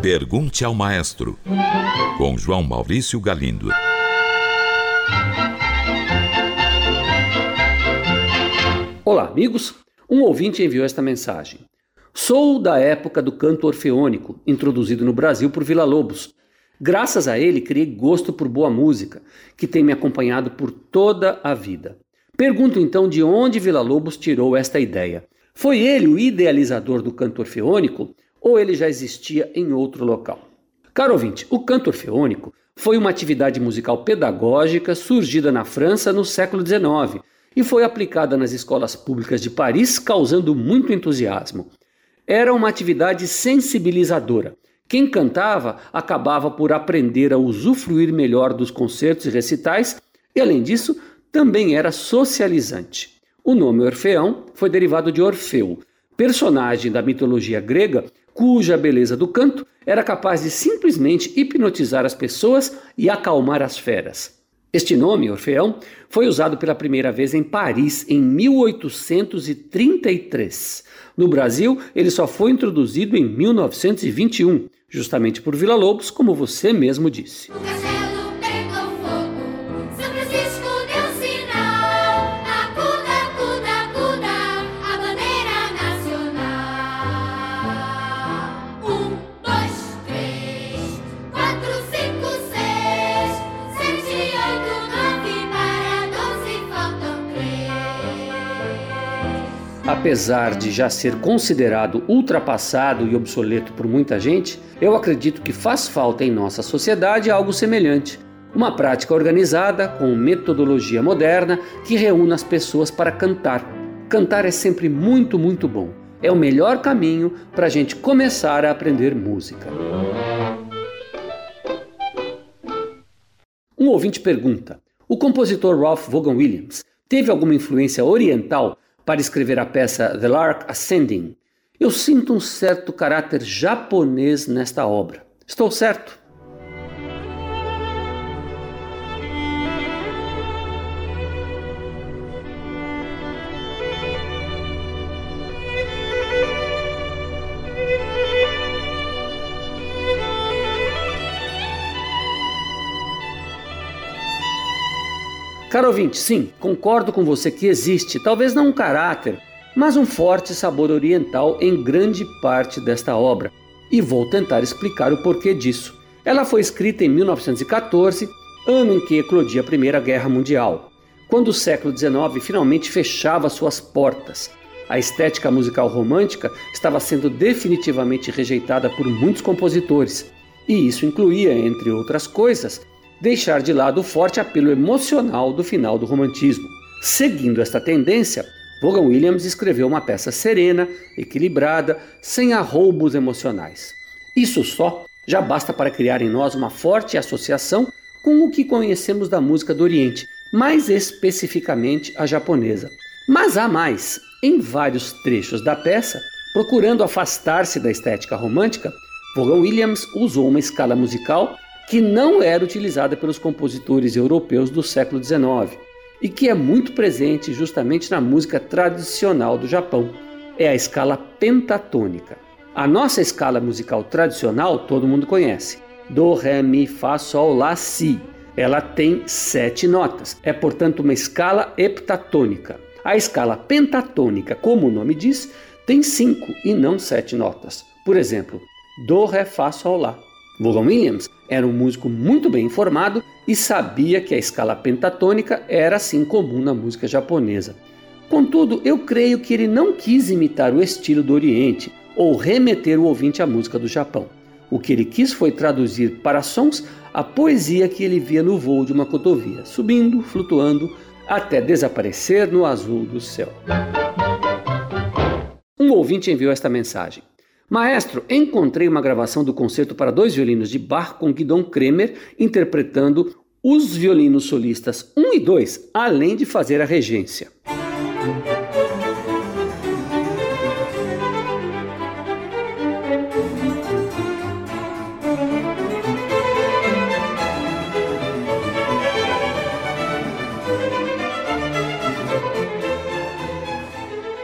Pergunte ao Maestro, com João Maurício Galindo. Olá, amigos. Um ouvinte enviou esta mensagem. Sou da época do canto orfeônico, introduzido no Brasil por Vila Lobos. Graças a ele, criei gosto por boa música, que tem me acompanhado por toda a vida. Pergunto então de onde Vila Lobos tirou esta ideia. Foi ele o idealizador do canto orfeônico ou ele já existia em outro local? Caro ouvinte, o canto orfeônico foi uma atividade musical pedagógica surgida na França no século XIX e foi aplicada nas escolas públicas de Paris, causando muito entusiasmo. Era uma atividade sensibilizadora. Quem cantava acabava por aprender a usufruir melhor dos concertos e recitais, e além disso, também era socializante. O nome Orfeão foi derivado de Orfeu, personagem da mitologia grega cuja beleza do canto era capaz de simplesmente hipnotizar as pessoas e acalmar as feras. Este nome, Orfeão, foi usado pela primeira vez em Paris em 1833. No Brasil, ele só foi introduzido em 1921, justamente por Vila Lobos, como você mesmo disse. Apesar de já ser considerado ultrapassado e obsoleto por muita gente, eu acredito que faz falta em nossa sociedade algo semelhante. Uma prática organizada, com metodologia moderna, que reúna as pessoas para cantar. Cantar é sempre muito, muito bom. É o melhor caminho para a gente começar a aprender música. Um ouvinte pergunta: o compositor Ralph Vaughan Williams teve alguma influência oriental para escrever a peça The Lark Ascending, eu sinto um certo caráter japonês nesta obra. Estou certo? Caro ouvinte, sim, concordo com você que existe, talvez não um caráter, mas um forte sabor oriental em grande parte desta obra. E vou tentar explicar o porquê disso. Ela foi escrita em 1914, ano em que eclodia a Primeira Guerra Mundial, quando o século XIX finalmente fechava suas portas. A estética musical romântica estava sendo definitivamente rejeitada por muitos compositores, e isso incluía, entre outras coisas, deixar de lado o forte apelo emocional do final do romantismo. Seguindo esta tendência, Vaughan Williams escreveu uma peça serena, equilibrada, sem arroubos emocionais. Isso só já basta para criar em nós uma forte associação com o que conhecemos da música do Oriente, mais especificamente a japonesa. Mas há mais. Em vários trechos da peça, procurando afastar-se da estética romântica, Vaughan Williams usou uma escala musical que não era utilizada pelos compositores europeus do século XIX e que é muito presente justamente na música tradicional do Japão. É a escala pentatônica. A nossa escala musical tradicional todo mundo conhece: Do, Ré, Mi, Fá, Sol, Lá, Si. Ela tem sete notas, é portanto uma escala heptatônica. A escala pentatônica, como o nome diz, tem cinco e não sete notas. Por exemplo, Do, Ré, Fá, Sol, Lá. Vaughan Williams era um músico muito bem informado e sabia que a escala pentatônica era assim comum na música japonesa. Contudo, eu creio que ele não quis imitar o estilo do Oriente ou remeter o ouvinte à música do Japão. O que ele quis foi traduzir para sons a poesia que ele via no voo de uma cotovia, subindo, flutuando, até desaparecer no azul do céu. Um ouvinte enviou esta mensagem. Maestro, encontrei uma gravação do concerto para dois violinos de Bach com Guidon Kremer interpretando os violinos solistas 1 e 2, além de fazer a regência.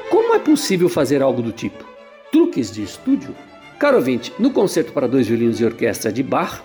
Como é possível fazer algo do tipo? Truques de estúdio? Caro ouvinte, no concerto para dois violinos e orquestra de Bach,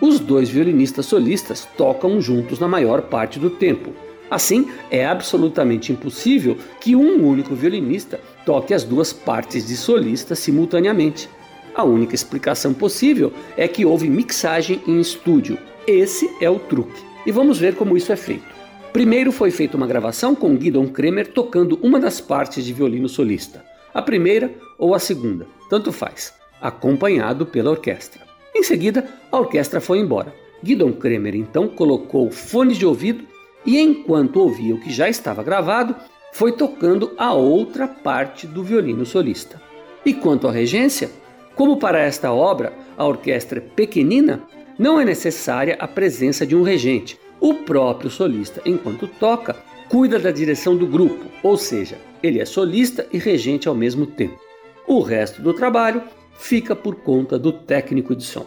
os dois violinistas solistas tocam juntos na maior parte do tempo. Assim, é absolutamente impossível que um único violinista toque as duas partes de solista simultaneamente. A única explicação possível é que houve mixagem em estúdio. Esse é o truque. E vamos ver como isso é feito. Primeiro foi feita uma gravação com Guidon Kremer tocando uma das partes de violino solista, a primeira ou a segunda, tanto faz acompanhado pela orquestra. Em seguida, a orquestra foi embora. Guidon Kremer então colocou fones de ouvido e, enquanto ouvia o que já estava gravado, foi tocando a outra parte do violino solista. E quanto à regência, como para esta obra a orquestra é pequenina, não é necessária a presença de um regente. O próprio solista, enquanto toca, cuida da direção do grupo, ou seja, ele é solista e regente ao mesmo tempo. O resto do trabalho fica por conta do técnico de som.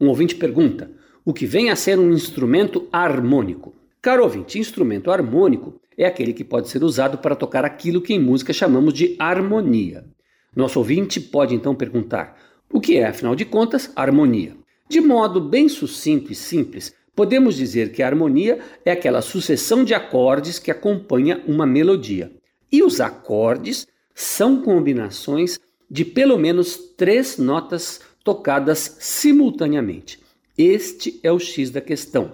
Um ouvinte pergunta: o que vem a ser um instrumento harmônico? Caro ouvinte, instrumento harmônico é aquele que pode ser usado para tocar aquilo que em música chamamos de harmonia. Nosso ouvinte pode então perguntar: o que é, afinal de contas, harmonia? De modo bem sucinto e simples, podemos dizer que a harmonia é aquela sucessão de acordes que acompanha uma melodia. E os acordes são combinações de pelo menos três notas tocadas simultaneamente. Este é o X da questão.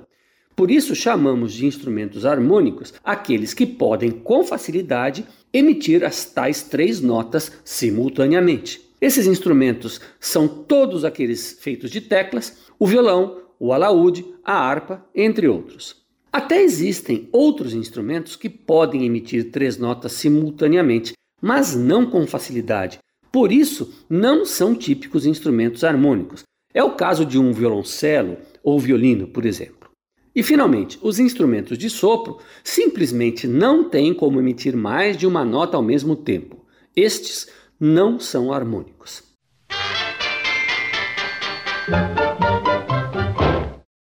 Por isso chamamos de instrumentos harmônicos aqueles que podem com facilidade emitir as tais três notas simultaneamente. Esses instrumentos são todos aqueles feitos de teclas, o violão, o alaúde, a harpa, entre outros. Até existem outros instrumentos que podem emitir três notas simultaneamente, mas não com facilidade. Por isso, não são típicos instrumentos harmônicos. É o caso de um violoncelo ou violino, por exemplo. E finalmente, os instrumentos de sopro simplesmente não têm como emitir mais de uma nota ao mesmo tempo. Estes não são harmônicos.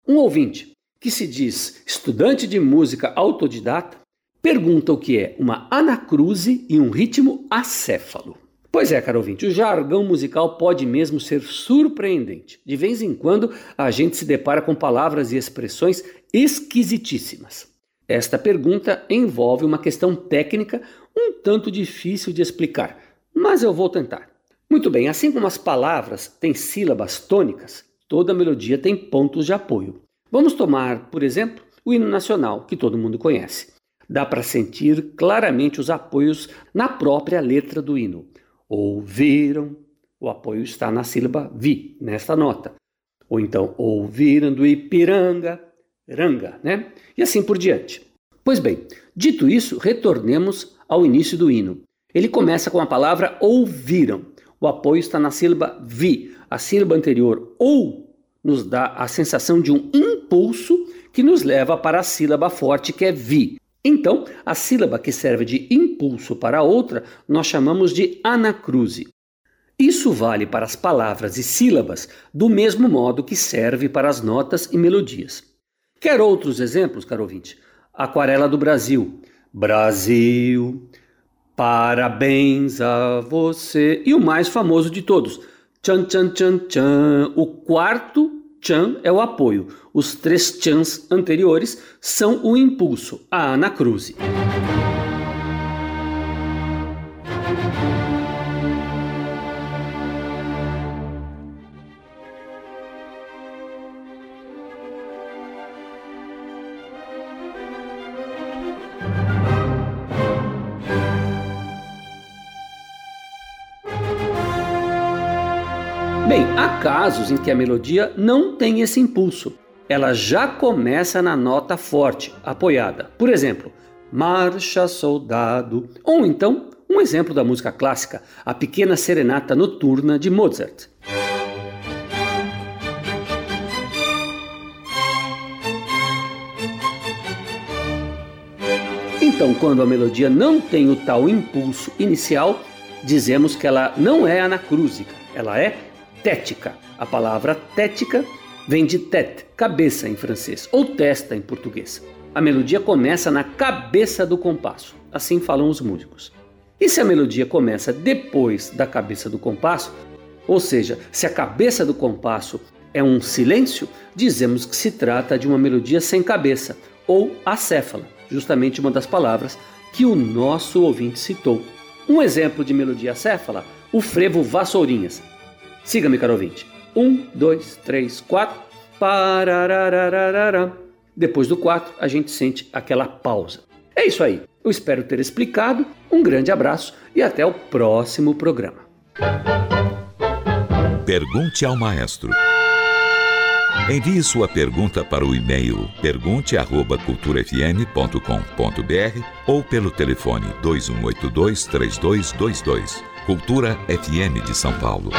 Um ouvinte que se diz estudante de música autodidata, pergunta o que é uma anacruse e um ritmo acéfalo. Pois é, caro ouvinte, o jargão musical pode mesmo ser surpreendente. De vez em quando a gente se depara com palavras e expressões esquisitíssimas. Esta pergunta envolve uma questão técnica um tanto difícil de explicar, mas eu vou tentar. Muito bem, assim como as palavras têm sílabas tônicas, toda melodia tem pontos de apoio. Vamos tomar, por exemplo, o hino nacional, que todo mundo conhece. Dá para sentir claramente os apoios na própria letra do hino. Ouviram, o apoio está na sílaba vi, nesta nota. Ou então, ouviram do Ipiranga, ranga, né? E assim por diante. Pois bem, dito isso, retornemos ao início do hino. Ele começa com a palavra ouviram. O apoio está na sílaba vi. A sílaba anterior, ou, nos dá a sensação de um impulso que nos leva para a sílaba forte que é vi. Então, a sílaba que serve de impulso para a outra nós chamamos de anacruse. Isso vale para as palavras e sílabas do mesmo modo que serve para as notas e melodias. Quer outros exemplos, caro ouvinte? Aquarela do Brasil. Brasil, parabéns a você. E o mais famoso de todos, Tchan, tchan, tchan, tchan. O quarto tchan é o apoio. Os três tchans anteriores são o impulso, a anacruse. Bem, há casos em que a melodia não tem esse impulso. Ela já começa na nota forte, apoiada. Por exemplo, Marcha Soldado. Ou então, um exemplo da música clássica, a Pequena Serenata Noturna de Mozart. Então, quando a melodia não tem o tal impulso inicial, dizemos que ela não é anacrúsica, ela é tética. A palavra tética vem de tête, cabeça em francês, ou testa em português. A melodia começa na cabeça do compasso, assim falam os músicos. E se a melodia começa depois da cabeça do compasso, ou seja, se a cabeça do compasso é um silêncio, dizemos que se trata de uma melodia sem cabeça, ou acéfala, justamente uma das palavras que o nosso ouvinte citou. Um exemplo de melodia acéfala, o frevo Vassourinhas. Siga-me, caro ouvinte. Um, dois, três, quatro. Parararararara. Depois do quatro, a gente sente aquela pausa. É isso aí. Eu espero ter explicado. Um grande abraço e até o próximo programa. Pergunte ao maestro. Envie sua pergunta para o e-mail pergunte@culturafm.com.br ou pelo telefone 2182 3222. Cultura FM de São Paulo.